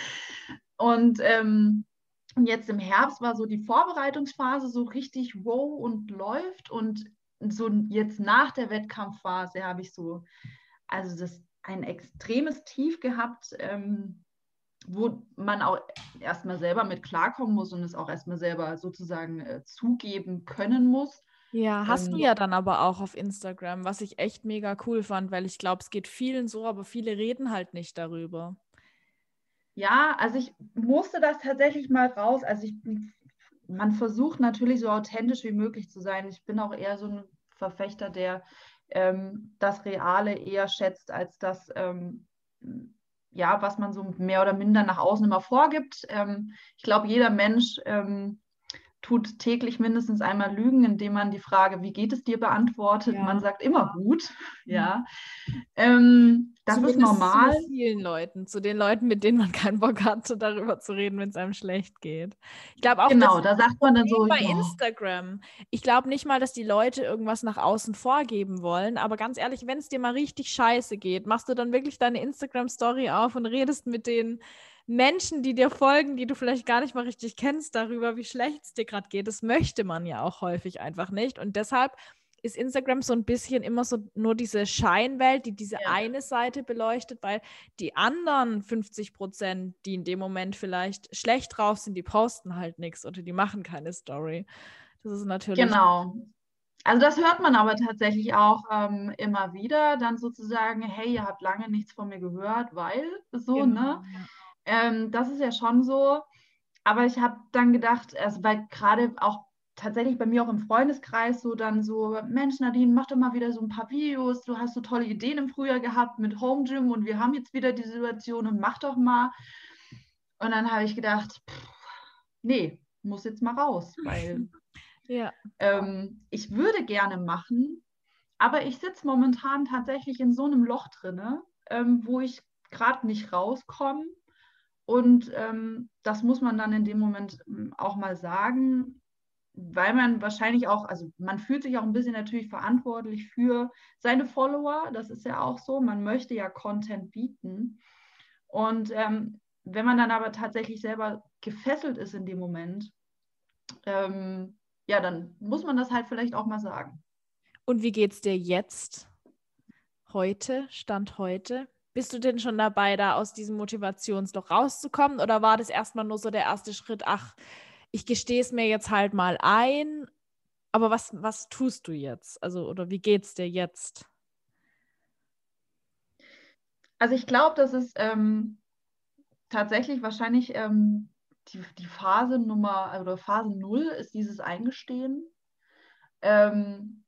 Und ähm, jetzt im Herbst war so die Vorbereitungsphase so richtig wow und läuft und so jetzt nach der Wettkampfphase habe ich so, also das ein extremes Tief gehabt. Ähm, wo man auch erstmal selber mit klarkommen muss und es auch erstmal selber sozusagen äh, zugeben können muss. Ja, hast ähm, du ja dann aber auch auf Instagram, was ich echt mega cool fand, weil ich glaube, es geht vielen so, aber viele reden halt nicht darüber. Ja, also ich musste das tatsächlich mal raus. Also ich man versucht natürlich so authentisch wie möglich zu sein. Ich bin auch eher so ein Verfechter, der ähm, das Reale eher schätzt als das, ähm, ja, was man so mehr oder minder nach außen immer vorgibt. Ähm, ich glaube, jeder Mensch ähm, tut täglich mindestens einmal Lügen, indem man die Frage, wie geht es dir, beantwortet. Ja. Man sagt immer gut. Ja. Ähm, das Zumindest ist normal. Zu vielen Leuten, zu den Leuten, mit denen man keinen Bock hat, darüber zu reden, wenn es einem schlecht geht. Ich glaube auch, genau, da sagt man dann so bei ja. Instagram. Ich glaube nicht mal, dass die Leute irgendwas nach außen vorgeben wollen, aber ganz ehrlich, wenn es dir mal richtig scheiße geht, machst du dann wirklich deine Instagram Story auf und redest mit denen Menschen, die dir folgen, die du vielleicht gar nicht mal richtig kennst, darüber, wie schlecht es dir gerade geht. Das möchte man ja auch häufig einfach nicht. Und deshalb ist Instagram so ein bisschen immer so nur diese Scheinwelt, die diese ja. eine Seite beleuchtet, weil die anderen 50 Prozent, die in dem Moment vielleicht schlecht drauf sind, die posten halt nichts oder die machen keine Story. Das ist natürlich. Genau. Also das hört man aber tatsächlich auch ähm, immer wieder, dann sozusagen, hey, ihr habt lange nichts von mir gehört, weil so, genau, ne? Ja. Ähm, das ist ja schon so. Aber ich habe dann gedacht, also weil gerade auch tatsächlich bei mir auch im Freundeskreis so dann so, Mensch, Nadine, mach doch mal wieder so ein paar Videos. Du hast so tolle Ideen im Frühjahr gehabt mit Home Gym und wir haben jetzt wieder die Situation und mach doch mal. Und dann habe ich gedacht, pff, nee, muss jetzt mal raus, weil ja. ähm, ich würde gerne machen, aber ich sitze momentan tatsächlich in so einem Loch drinne, ähm, wo ich gerade nicht rauskomme und ähm, das muss man dann in dem Moment ähm, auch mal sagen, weil man wahrscheinlich auch, also man fühlt sich auch ein bisschen natürlich verantwortlich für seine Follower. Das ist ja auch so. Man möchte ja Content bieten. Und ähm, wenn man dann aber tatsächlich selber gefesselt ist in dem Moment, ähm, ja, dann muss man das halt vielleicht auch mal sagen. Und wie geht es dir jetzt? Heute, Stand heute? Bist du denn schon dabei, da aus diesem Motivationsloch rauszukommen? Oder war das erstmal nur so der erste Schritt, ach, ich gestehe es mir jetzt halt mal ein, aber was, was tust du jetzt? Also, oder wie geht es dir jetzt? Also ich glaube, dass es ähm, tatsächlich wahrscheinlich ähm, die, die Phase Nummer oder Phase 0 ist dieses Eingestehen. Ähm,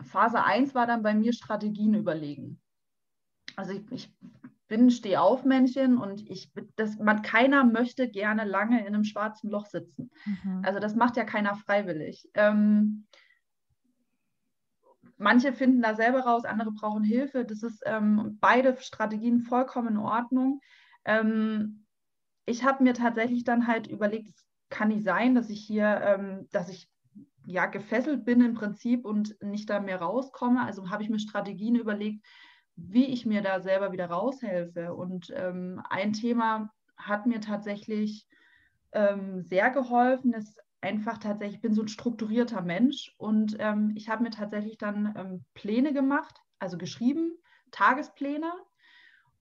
Phase 1 war dann bei mir Strategien überlegen also ich, ich bin Stehaufmännchen und ich, das, man, keiner möchte gerne lange in einem schwarzen Loch sitzen. Mhm. Also das macht ja keiner freiwillig. Ähm, manche finden da selber raus, andere brauchen Hilfe. Das ist ähm, beide Strategien vollkommen in Ordnung. Ähm, ich habe mir tatsächlich dann halt überlegt, es kann nicht sein, dass ich hier, ähm, dass ich ja gefesselt bin im Prinzip und nicht da mehr rauskomme. Also habe ich mir Strategien überlegt, wie ich mir da selber wieder raushelfe. Und ähm, ein Thema hat mir tatsächlich ähm, sehr geholfen, ist einfach tatsächlich, ich bin so ein strukturierter Mensch und ähm, ich habe mir tatsächlich dann ähm, Pläne gemacht, also geschrieben, Tagespläne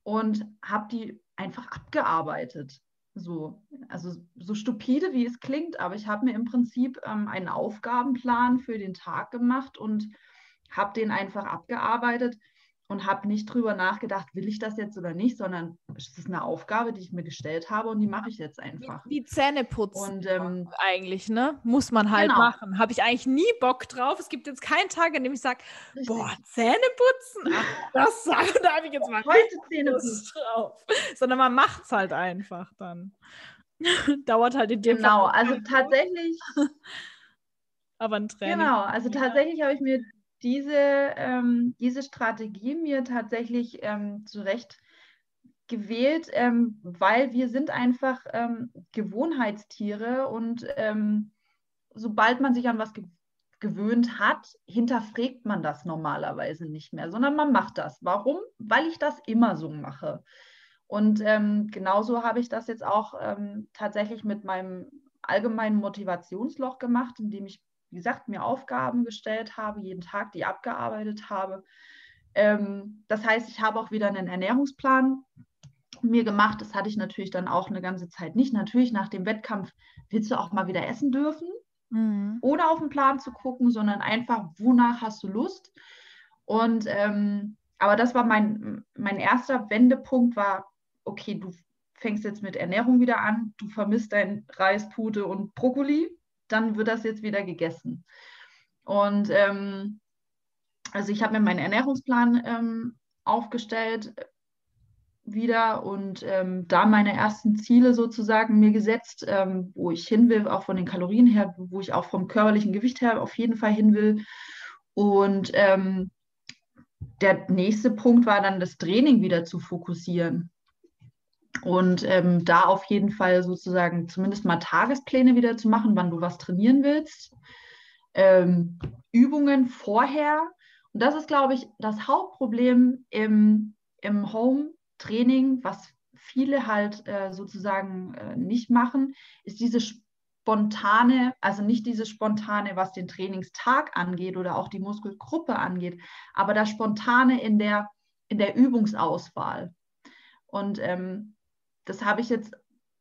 und habe die einfach abgearbeitet. So, also so stupide, wie es klingt, aber ich habe mir im Prinzip ähm, einen Aufgabenplan für den Tag gemacht und habe den einfach abgearbeitet und habe nicht drüber nachgedacht, will ich das jetzt oder nicht, sondern es ist eine Aufgabe, die ich mir gestellt habe und die mache ich jetzt einfach. Wie, Zähne putzen und, ähm, eigentlich, ne? Muss man halt genau. machen. Habe ich eigentlich nie Bock drauf. Es gibt jetzt keinen Tag, an dem ich sage, boah, Zähne putzen? Ach, das da habe ich jetzt mal heute Zähne putzen drauf. Sondern man macht es halt einfach dann. Dauert halt in dem Genau, Fall also tatsächlich. Aber ein Training. Genau, also tatsächlich habe ich mir diese, ähm, diese Strategie mir tatsächlich ähm, zurecht gewählt, ähm, weil wir sind einfach ähm, Gewohnheitstiere und ähm, sobald man sich an was ge gewöhnt hat, hinterfragt man das normalerweise nicht mehr, sondern man macht das. Warum? Weil ich das immer so mache. Und ähm, genauso habe ich das jetzt auch tatsächlich mit meinem allgemeinen Motivationsloch gemacht, indem ich wie gesagt, mir Aufgaben gestellt habe, jeden Tag die abgearbeitet habe. Ähm, das heißt, ich habe auch wieder einen Ernährungsplan mir gemacht. Das hatte ich natürlich dann auch eine ganze Zeit nicht. Natürlich nach dem Wettkampf willst du auch mal wieder essen dürfen, mhm. ohne auf den Plan zu gucken, sondern einfach, wonach hast du Lust? Und ähm, aber das war mein, mein erster Wendepunkt, war, okay, du fängst jetzt mit Ernährung wieder an, du vermisst dein Reis, Pute und Brokkoli dann wird das jetzt wieder gegessen. Und ähm, also ich habe mir meinen Ernährungsplan ähm, aufgestellt wieder und ähm, da meine ersten Ziele sozusagen mir gesetzt, ähm, wo ich hin will, auch von den Kalorien her, wo ich auch vom körperlichen Gewicht her auf jeden Fall hin will. Und ähm, der nächste Punkt war dann das Training wieder zu fokussieren. Und ähm, da auf jeden Fall sozusagen zumindest mal Tagespläne wieder zu machen, wann du was trainieren willst. Ähm, Übungen vorher. Und das ist, glaube ich, das Hauptproblem im, im Home-Training, was viele halt äh, sozusagen äh, nicht machen, ist diese spontane, also nicht diese spontane, was den Trainingstag angeht oder auch die Muskelgruppe angeht, aber das spontane in der, in der Übungsauswahl. Und ähm, das habe ich jetzt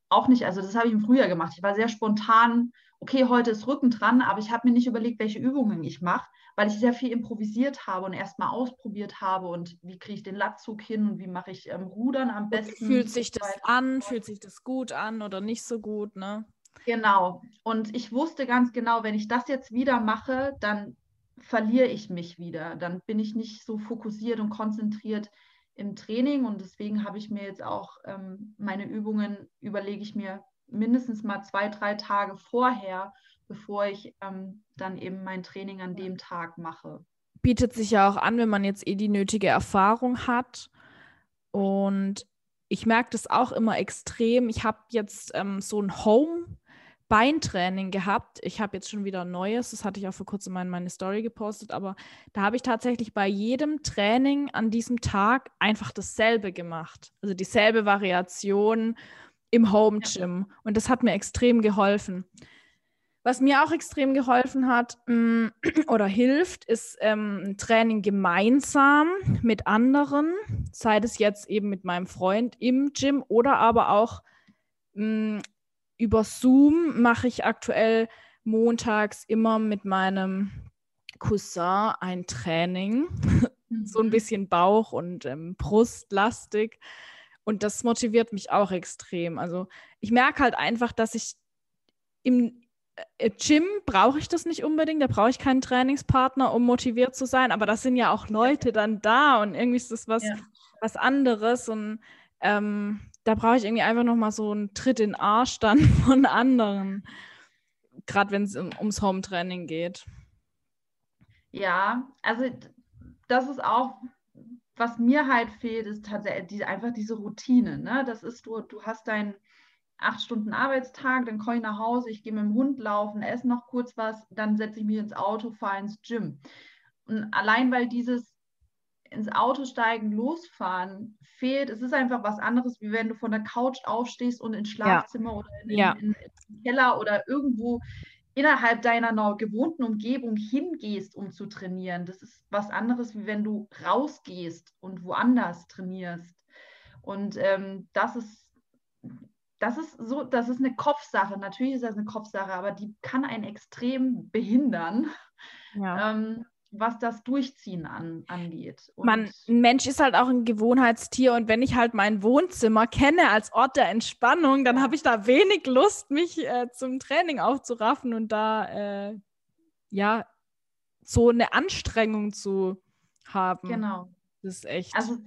auch nicht, also das habe ich im Frühjahr gemacht. Ich war sehr spontan, okay, heute ist Rücken dran, aber ich habe mir nicht überlegt, welche Übungen ich mache, weil ich sehr viel improvisiert habe und erst mal ausprobiert habe und wie kriege ich den Latzug hin und wie mache ich ähm, Rudern am besten. Fühlt sich das an, fühlt sich das gut an oder nicht so gut, ne? Genau. Und ich wusste ganz genau, wenn ich das jetzt wieder mache, dann verliere ich mich wieder. Dann bin ich nicht so fokussiert und konzentriert im Training und deswegen habe ich mir jetzt auch ähm, meine Übungen, überlege ich mir mindestens mal zwei, drei Tage vorher, bevor ich ähm, dann eben mein Training an dem Tag mache. Bietet sich ja auch an, wenn man jetzt eh die nötige Erfahrung hat. Und ich merke das auch immer extrem. Ich habe jetzt ähm, so ein Home Beintraining gehabt. Ich habe jetzt schon wieder ein neues, das hatte ich auch vor kurzem in meine Story gepostet, aber da habe ich tatsächlich bei jedem Training an diesem Tag einfach dasselbe gemacht. Also dieselbe Variation im Home Gym. Und das hat mir extrem geholfen. Was mir auch extrem geholfen hat mm, oder hilft, ist ähm, ein Training gemeinsam mit anderen, sei es jetzt eben mit meinem Freund im Gym oder aber auch mh, mm, über Zoom mache ich aktuell montags immer mit meinem Cousin ein Training. so ein mhm. bisschen Bauch- und ähm, Brustlastig. Und das motiviert mich auch extrem. Also ich merke halt einfach, dass ich im äh, Gym brauche ich das nicht unbedingt, da brauche ich keinen Trainingspartner, um motiviert zu sein, aber das sind ja auch Leute dann da und irgendwie ist das was, ja. was anderes und ähm, da brauche ich irgendwie einfach nochmal so einen Tritt in den Arsch dann von anderen. Gerade wenn es um, ums Home-Training geht. Ja, also das ist auch, was mir halt fehlt, ist tatsächlich die, einfach diese Routine. Ne? Das ist, du, du hast deinen acht Stunden Arbeitstag, dann komme ich nach Hause, ich gehe mit dem Hund laufen, esse noch kurz was, dann setze ich mich ins Auto, fahre ins Gym. Und allein weil dieses ins Auto steigen, losfahren fehlt. Es ist einfach was anderes, wie wenn du von der Couch aufstehst und ins Schlafzimmer ja. oder in, ja. in, in, in Keller oder irgendwo innerhalb deiner gewohnten Umgebung hingehst, um zu trainieren. Das ist was anderes, wie wenn du rausgehst und woanders trainierst. Und ähm, das ist das ist so, das ist eine Kopfsache. Natürlich ist das eine Kopfsache, aber die kann einen extrem behindern. Ja. Ähm, was das Durchziehen an, angeht. Und Man, ein Mensch ist halt auch ein Gewohnheitstier und wenn ich halt mein Wohnzimmer kenne als Ort der Entspannung, dann habe ich da wenig Lust, mich äh, zum Training aufzuraffen und da äh, ja so eine Anstrengung zu haben. Genau. Das ist echt. Also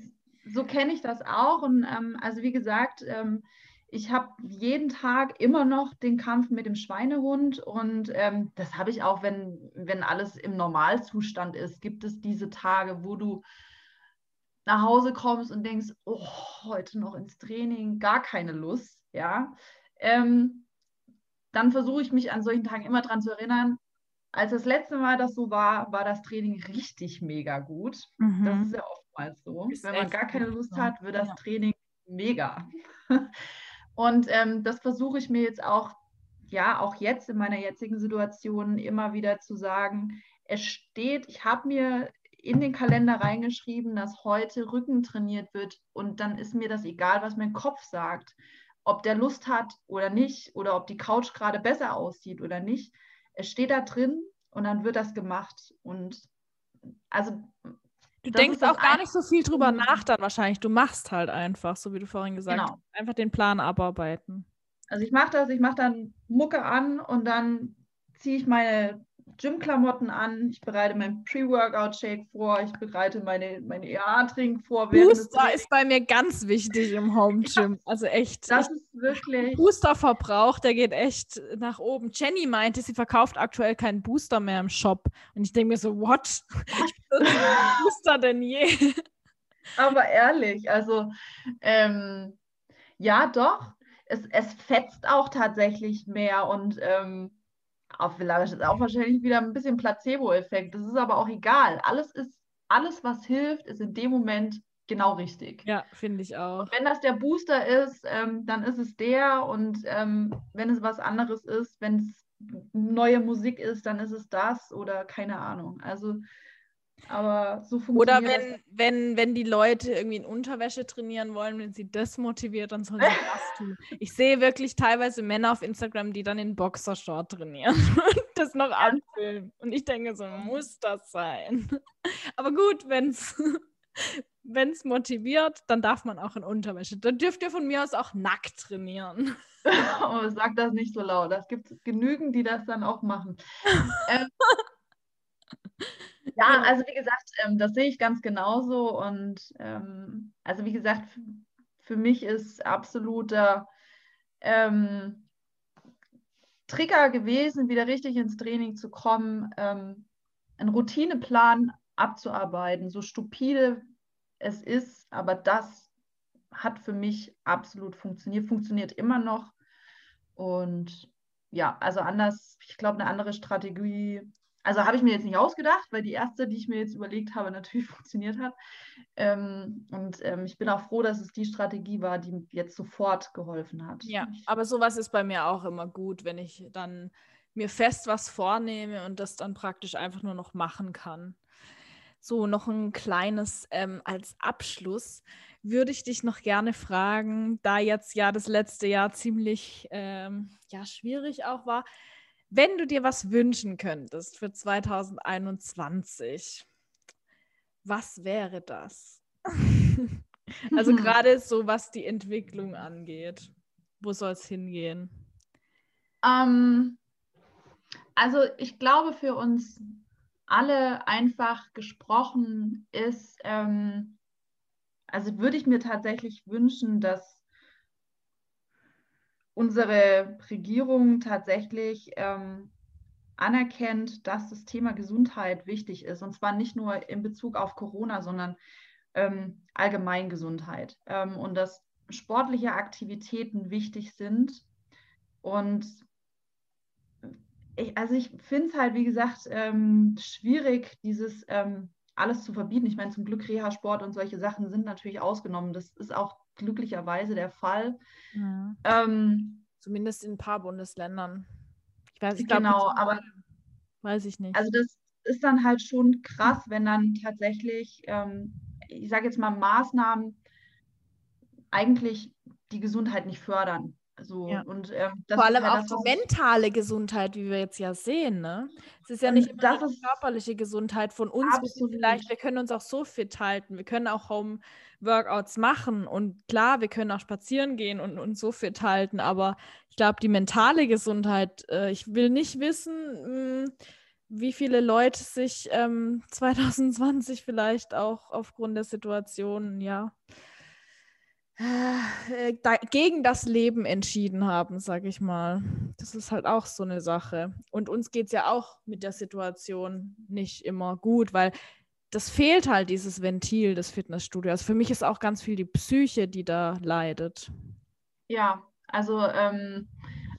so kenne ich das auch und ähm, also wie gesagt, ähm, ich habe jeden Tag immer noch den Kampf mit dem Schweinehund und ähm, das habe ich auch, wenn, wenn alles im Normalzustand ist. Gibt es diese Tage, wo du nach Hause kommst und denkst, oh, heute noch ins Training, gar keine Lust, ja. Ähm, dann versuche ich mich an solchen Tagen immer daran zu erinnern, als das letzte Mal das so war, war das Training richtig mega gut. Mhm. Das ist ja oftmals so. Ist Wenn man gar keine Lust hat, wird das. Training mega. Und ähm, das versuche ich mir jetzt auch, ja, auch jetzt in meiner jetzigen Situation immer wieder zu sagen. Es steht, ich habe mir in den Kalender reingeschrieben, dass heute Rücken trainiert wird und dann ist mir das egal, was mein Kopf sagt, ob der Lust hat oder nicht oder ob die Couch gerade besser aussieht oder nicht. Es steht da drin und dann wird das gemacht und also Du das denkst auch gar nicht so viel drüber nach dann wahrscheinlich. Du machst halt einfach, so wie du vorhin gesagt genau. hast. Einfach den Plan abarbeiten. Also ich mache das, ich mache dann Mucke an und dann ziehe ich meine Gym-Klamotten an, ich bereite meinen Pre-Workout-Shake vor, ich bereite meine, meine EA-Trink vor. Booster ist bei mir ganz wichtig im Home-Gym. Also echt. Das ist wirklich. Booster-Verbrauch, der geht echt nach oben. Jenny meinte, sie verkauft aktuell keinen Booster mehr im Shop. Und ich denke mir so, what? Booster denn je? Aber ehrlich, also ähm, ja, doch. Es, es fetzt auch tatsächlich mehr und ähm, auch vielleicht ist auch wahrscheinlich wieder ein bisschen Placebo-Effekt. Das ist aber auch egal. Alles ist, alles, was hilft, ist in dem Moment genau richtig. Ja, finde ich auch. Und wenn das der Booster ist, ähm, dann ist es der. Und ähm, wenn es was anderes ist, wenn es neue Musik ist, dann ist es das oder keine Ahnung. Also aber so funktioniert Oder wenn, das. wenn, wenn die Leute irgendwie in Unterwäsche trainieren wollen, wenn sie das motiviert, dann sollen sie das tun. Ich sehe wirklich teilweise Männer auf Instagram, die dann in Boxershort trainieren und das noch anfilmen. Und ich denke so, muss das sein? Aber gut, wenn es wenn es motiviert, dann darf man auch in Unterwäsche. Dann dürft ihr von mir aus auch nackt trainieren. oh, sag das nicht so laut. Es gibt genügend, die das dann auch machen. ähm, ja, also wie gesagt, ähm, das sehe ich ganz genauso. Und ähm, also wie gesagt, für mich ist absoluter ähm, Trigger gewesen, wieder richtig ins Training zu kommen, ähm, einen Routineplan abzuarbeiten, so stupide es ist, aber das hat für mich absolut funktioniert, funktioniert immer noch. Und ja, also anders, ich glaube, eine andere Strategie also habe ich mir jetzt nicht ausgedacht, weil die erste, die ich mir jetzt überlegt habe, natürlich funktioniert hat. Ähm, und ähm, ich bin auch froh, dass es die Strategie war, die jetzt sofort geholfen hat. Ja, aber sowas ist bei mir auch immer gut, wenn ich dann mir fest was vornehme und das dann praktisch einfach nur noch machen kann. So, noch ein kleines ähm, als Abschluss würde ich dich noch gerne fragen, da jetzt ja das letzte Jahr ziemlich ähm, ja, schwierig auch war wenn du dir was wünschen könntest für 2021, was wäre das? also mhm. gerade so, was die Entwicklung angeht. Wo soll es hingehen? Ähm, also ich glaube, für uns alle einfach gesprochen ist, ähm, also würde ich mir tatsächlich wünschen, dass unsere Regierung tatsächlich ähm, anerkennt, dass das Thema Gesundheit wichtig ist. Und zwar nicht nur in Bezug auf Corona, sondern ähm, allgemein Gesundheit. Ähm, und dass sportliche Aktivitäten wichtig sind. Und ich, also ich finde es halt, wie gesagt, ähm, schwierig, dieses ähm, alles zu verbieten. Ich meine, zum Glück Reha-Sport und solche Sachen sind natürlich ausgenommen. Das ist auch glücklicherweise der Fall. Ja. Ähm, Zumindest in ein paar Bundesländern. Ich weiß, ich genau, glaub, aber weiß ich nicht. Also das ist dann halt schon krass, wenn dann tatsächlich, ähm, ich sage jetzt mal, Maßnahmen eigentlich die Gesundheit nicht fördern. So, ja. und, ähm, Vor allem auch das, die mentale Gesundheit, wie wir jetzt ja sehen. Ne? Es ist ja nicht immer das die körperliche Gesundheit von uns. Wir, vielleicht, wir können uns auch so fit halten. Wir können auch Home-Workouts machen. Und klar, wir können auch spazieren gehen und uns so fit halten. Aber ich glaube, die mentale Gesundheit, äh, ich will nicht wissen, mh, hm, wie viele Leute sich ähm, 2020 vielleicht auch aufgrund der Situation, ja, gegen das Leben entschieden haben, sag ich mal. Das ist halt auch so eine Sache. Und uns geht es ja auch mit der Situation nicht immer gut, weil das fehlt halt, dieses Ventil des Fitnessstudios. Also für mich ist auch ganz viel die Psyche, die da leidet. Ja, also ähm,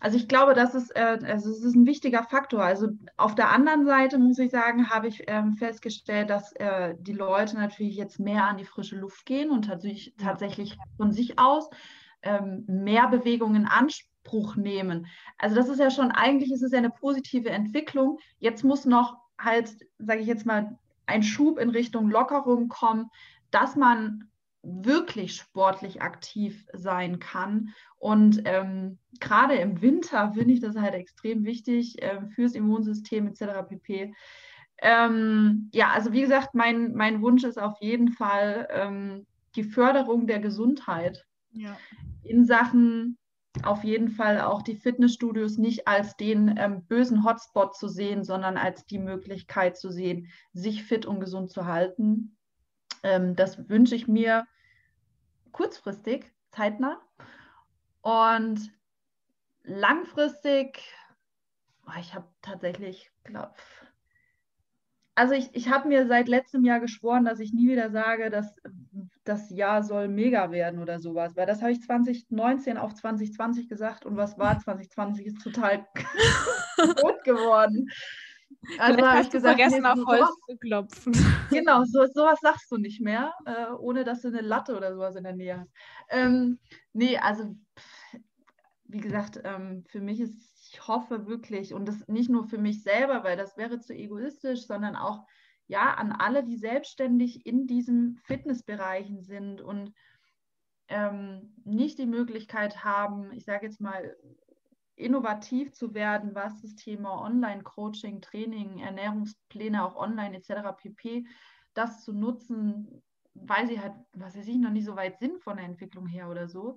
also ich glaube, das ist, äh, also es ist ein wichtiger Faktor. Also auf der anderen Seite muss ich sagen, habe ich ähm, festgestellt, dass äh, die Leute natürlich jetzt mehr an die frische Luft gehen und tatsächlich, tatsächlich von sich aus ähm, mehr Bewegungen in Anspruch nehmen. Also das ist ja schon, eigentlich ist es ja eine positive Entwicklung. Jetzt muss noch halt, sage ich jetzt mal, ein Schub in Richtung Lockerung kommen, dass man wirklich sportlich aktiv sein kann. Und ähm, gerade im Winter finde ich das halt extrem wichtig äh, fürs Immunsystem etc. pp. Ähm, ja, also wie gesagt, mein, mein Wunsch ist auf jeden Fall ähm, die Förderung der Gesundheit ja. in Sachen auf jeden Fall auch die Fitnessstudios nicht als den ähm, bösen Hotspot zu sehen, sondern als die Möglichkeit zu sehen, sich fit und gesund zu halten. Ähm, das wünsche ich mir kurzfristig, zeitnah. Und langfristig, ich habe tatsächlich, glaube also ich, ich habe mir seit letztem Jahr geschworen, dass ich nie wieder sage, dass das Jahr soll mega werden oder sowas, weil das habe ich 2019 auf 2020 gesagt und was war 2020 ist total gut geworden. Also habe ich gesagt, vergessen nee, auf Holz zu klopfen. Genau, so, sowas sagst du nicht mehr, äh, ohne dass du eine Latte oder sowas in der Nähe hast. Ähm, nee, also wie gesagt, ähm, für mich ist ich hoffe wirklich, und das nicht nur für mich selber, weil das wäre zu egoistisch, sondern auch ja an alle, die selbstständig in diesen Fitnessbereichen sind und ähm, nicht die Möglichkeit haben, ich sage jetzt mal, innovativ zu werden, was das Thema Online-Coaching, Training, Ernährungspläne auch online etc. pp. das zu nutzen, weil sie halt, was weiß ich, noch nicht so weit sind von der Entwicklung her oder so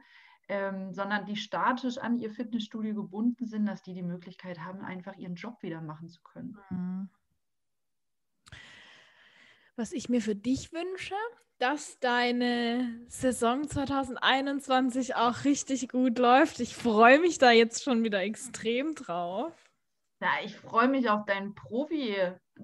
ähm, sondern die statisch an ihr Fitnessstudio gebunden sind, dass die die Möglichkeit haben, einfach ihren Job wieder machen zu können. Mhm. Was ich mir für dich wünsche, dass deine Saison 2021 auch richtig gut läuft. Ich freue mich da jetzt schon wieder extrem drauf. Ja, ich freue mich auf dein Profi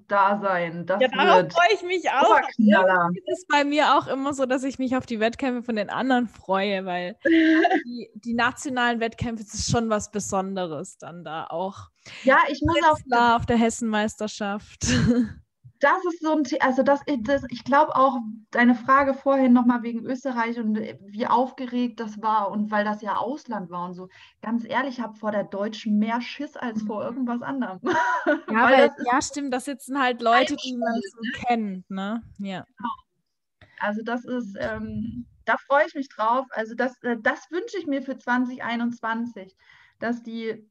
Dasein. Das ja, darauf freue ich mich auch. Es ist bei mir auch immer so, dass ich mich auf die Wettkämpfe von den anderen freue, weil die, die, nationalen Wettkämpfe ist schon was Besonderes dann da auch. Ja, ich muss auf, auf der Hessenmeisterschaft. das ist so ein, also das, das ich glaube auch deine Frage vorhin nochmal wegen Österreich und äh, wie aufgeregt das war und weil das ja Ausland war und so. Ganz ehrlich, ich habe vor der Deutschen mehr Schiss als vor mhm. irgendwas anderem. Ja, weil, ja, stimmt, da sitzen halt Leute, die man so ne? kennt, ne? Ja. Genau. Also das ist, ähm, da freue ich mich drauf. Also das, äh, das wünsche ich mir für 2021, dass die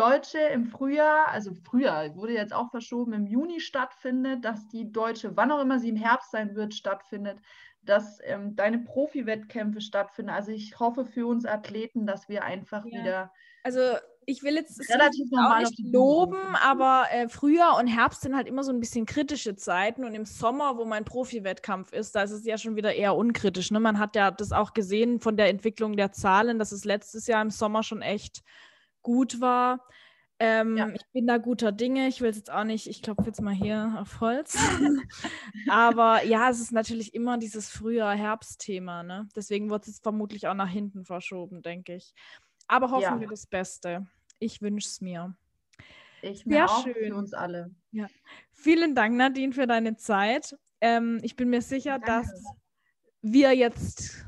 Deutsche im Frühjahr, also Frühjahr wurde jetzt auch verschoben, im Juni stattfindet, dass die Deutsche, wann auch immer sie im Herbst sein wird, stattfindet, dass ähm, deine Profi-Wettkämpfe stattfinden. Also ich hoffe für uns Athleten, dass wir einfach ja. wieder. Also ich will jetzt relativ normal nicht loben, aber äh, Frühjahr und Herbst sind halt immer so ein bisschen kritische Zeiten und im Sommer, wo mein Profi-Wettkampf ist, da ist es ja schon wieder eher unkritisch. Ne? Man hat ja das auch gesehen von der Entwicklung der Zahlen, dass es letztes Jahr im Sommer schon echt gut war. Ähm, ja. Ich bin da guter Dinge. Ich will es jetzt auch nicht, ich klopfe jetzt mal hier auf Holz. Aber ja, es ist natürlich immer dieses Frühjahr-Herbst-Thema. Ne? Deswegen wird es vermutlich auch nach hinten verschoben, denke ich. Aber hoffen ja. wir das Beste. Ich wünsche es mir. Ich mir Sehr auch schön. für uns alle. Ja. Vielen Dank, Nadine, für deine Zeit. Ähm, ich bin mir sicher, Danke. dass wir jetzt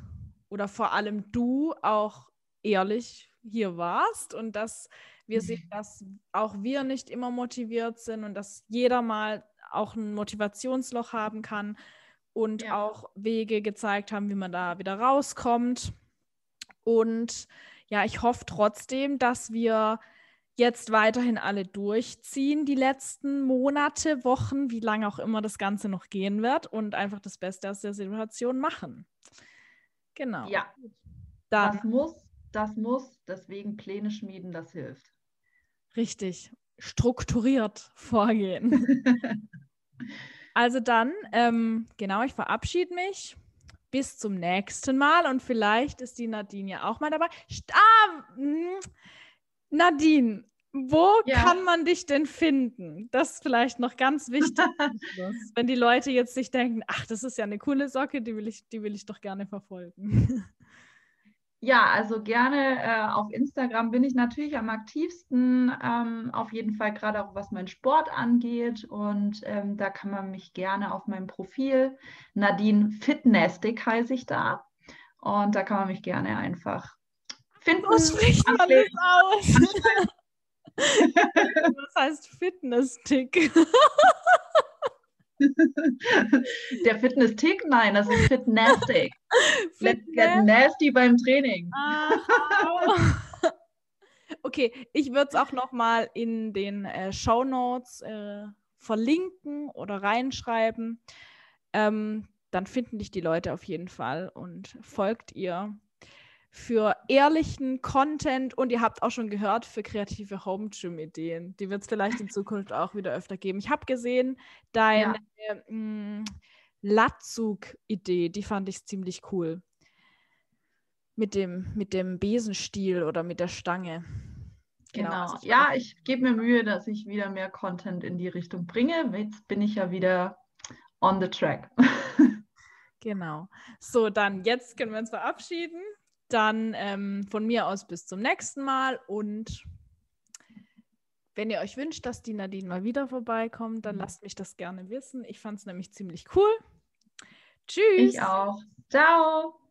oder vor allem du auch ehrlich hier warst und dass wir mhm. sehen, dass auch wir nicht immer motiviert sind und dass jeder mal auch ein Motivationsloch haben kann und ja. auch Wege gezeigt haben, wie man da wieder rauskommt. Und ja, ich hoffe trotzdem, dass wir jetzt weiterhin alle durchziehen, die letzten Monate, Wochen, wie lange auch immer das Ganze noch gehen wird und einfach das Beste aus der Situation machen. Genau. Ja. Dann, das muss das muss, deswegen Pläne schmieden, das hilft. Richtig, strukturiert vorgehen. also dann, ähm, genau, ich verabschiede mich. Bis zum nächsten Mal und vielleicht ist die Nadine ja auch mal dabei. Ah, Nadine, wo ja. kann man dich denn finden? Das ist vielleicht noch ganz wichtig, wenn die Leute jetzt sich denken, ach, das ist ja eine coole Socke, die will ich, die will ich doch gerne verfolgen. Ja, also gerne äh, auf Instagram bin ich natürlich am aktivsten, ähm, auf jeden Fall gerade auch was meinen Sport angeht. Und ähm, da kann man mich gerne auf meinem Profil, Nadine Fitnesstic heiße ich da. Und da kann man mich gerne einfach finden. Was spricht man das aus? Was heißt Fitness-Tick? Der Fitness-Tick? Nein, das ist Fitnastic. Let's get nasty beim Training. okay, ich würde es auch nochmal in den äh, Show Notes äh, verlinken oder reinschreiben. Ähm, dann finden dich die Leute auf jeden Fall und folgt ihr. Für ehrlichen Content und ihr habt auch schon gehört, für kreative Home Gym-Ideen. Die wird es vielleicht in Zukunft auch wieder öfter geben. Ich habe gesehen, deine ja. Mm, Latzug-Idee, die fand ich ziemlich cool. Mit dem, mit dem Besenstiel oder mit der Stange. Genau. genau. Also ja, ich gebe mir Mühe, dass ich wieder mehr Content in die Richtung bringe. Jetzt bin ich ja wieder on the track. genau. So, dann jetzt können wir uns verabschieden. Dann ähm, von mir aus bis zum nächsten Mal und wenn ihr euch wünscht, dass die Nadine mal wieder vorbeikommt, dann lasst mich das gerne wissen. Ich fand es nämlich ziemlich cool. Tschüss. Ich auch. Ciao.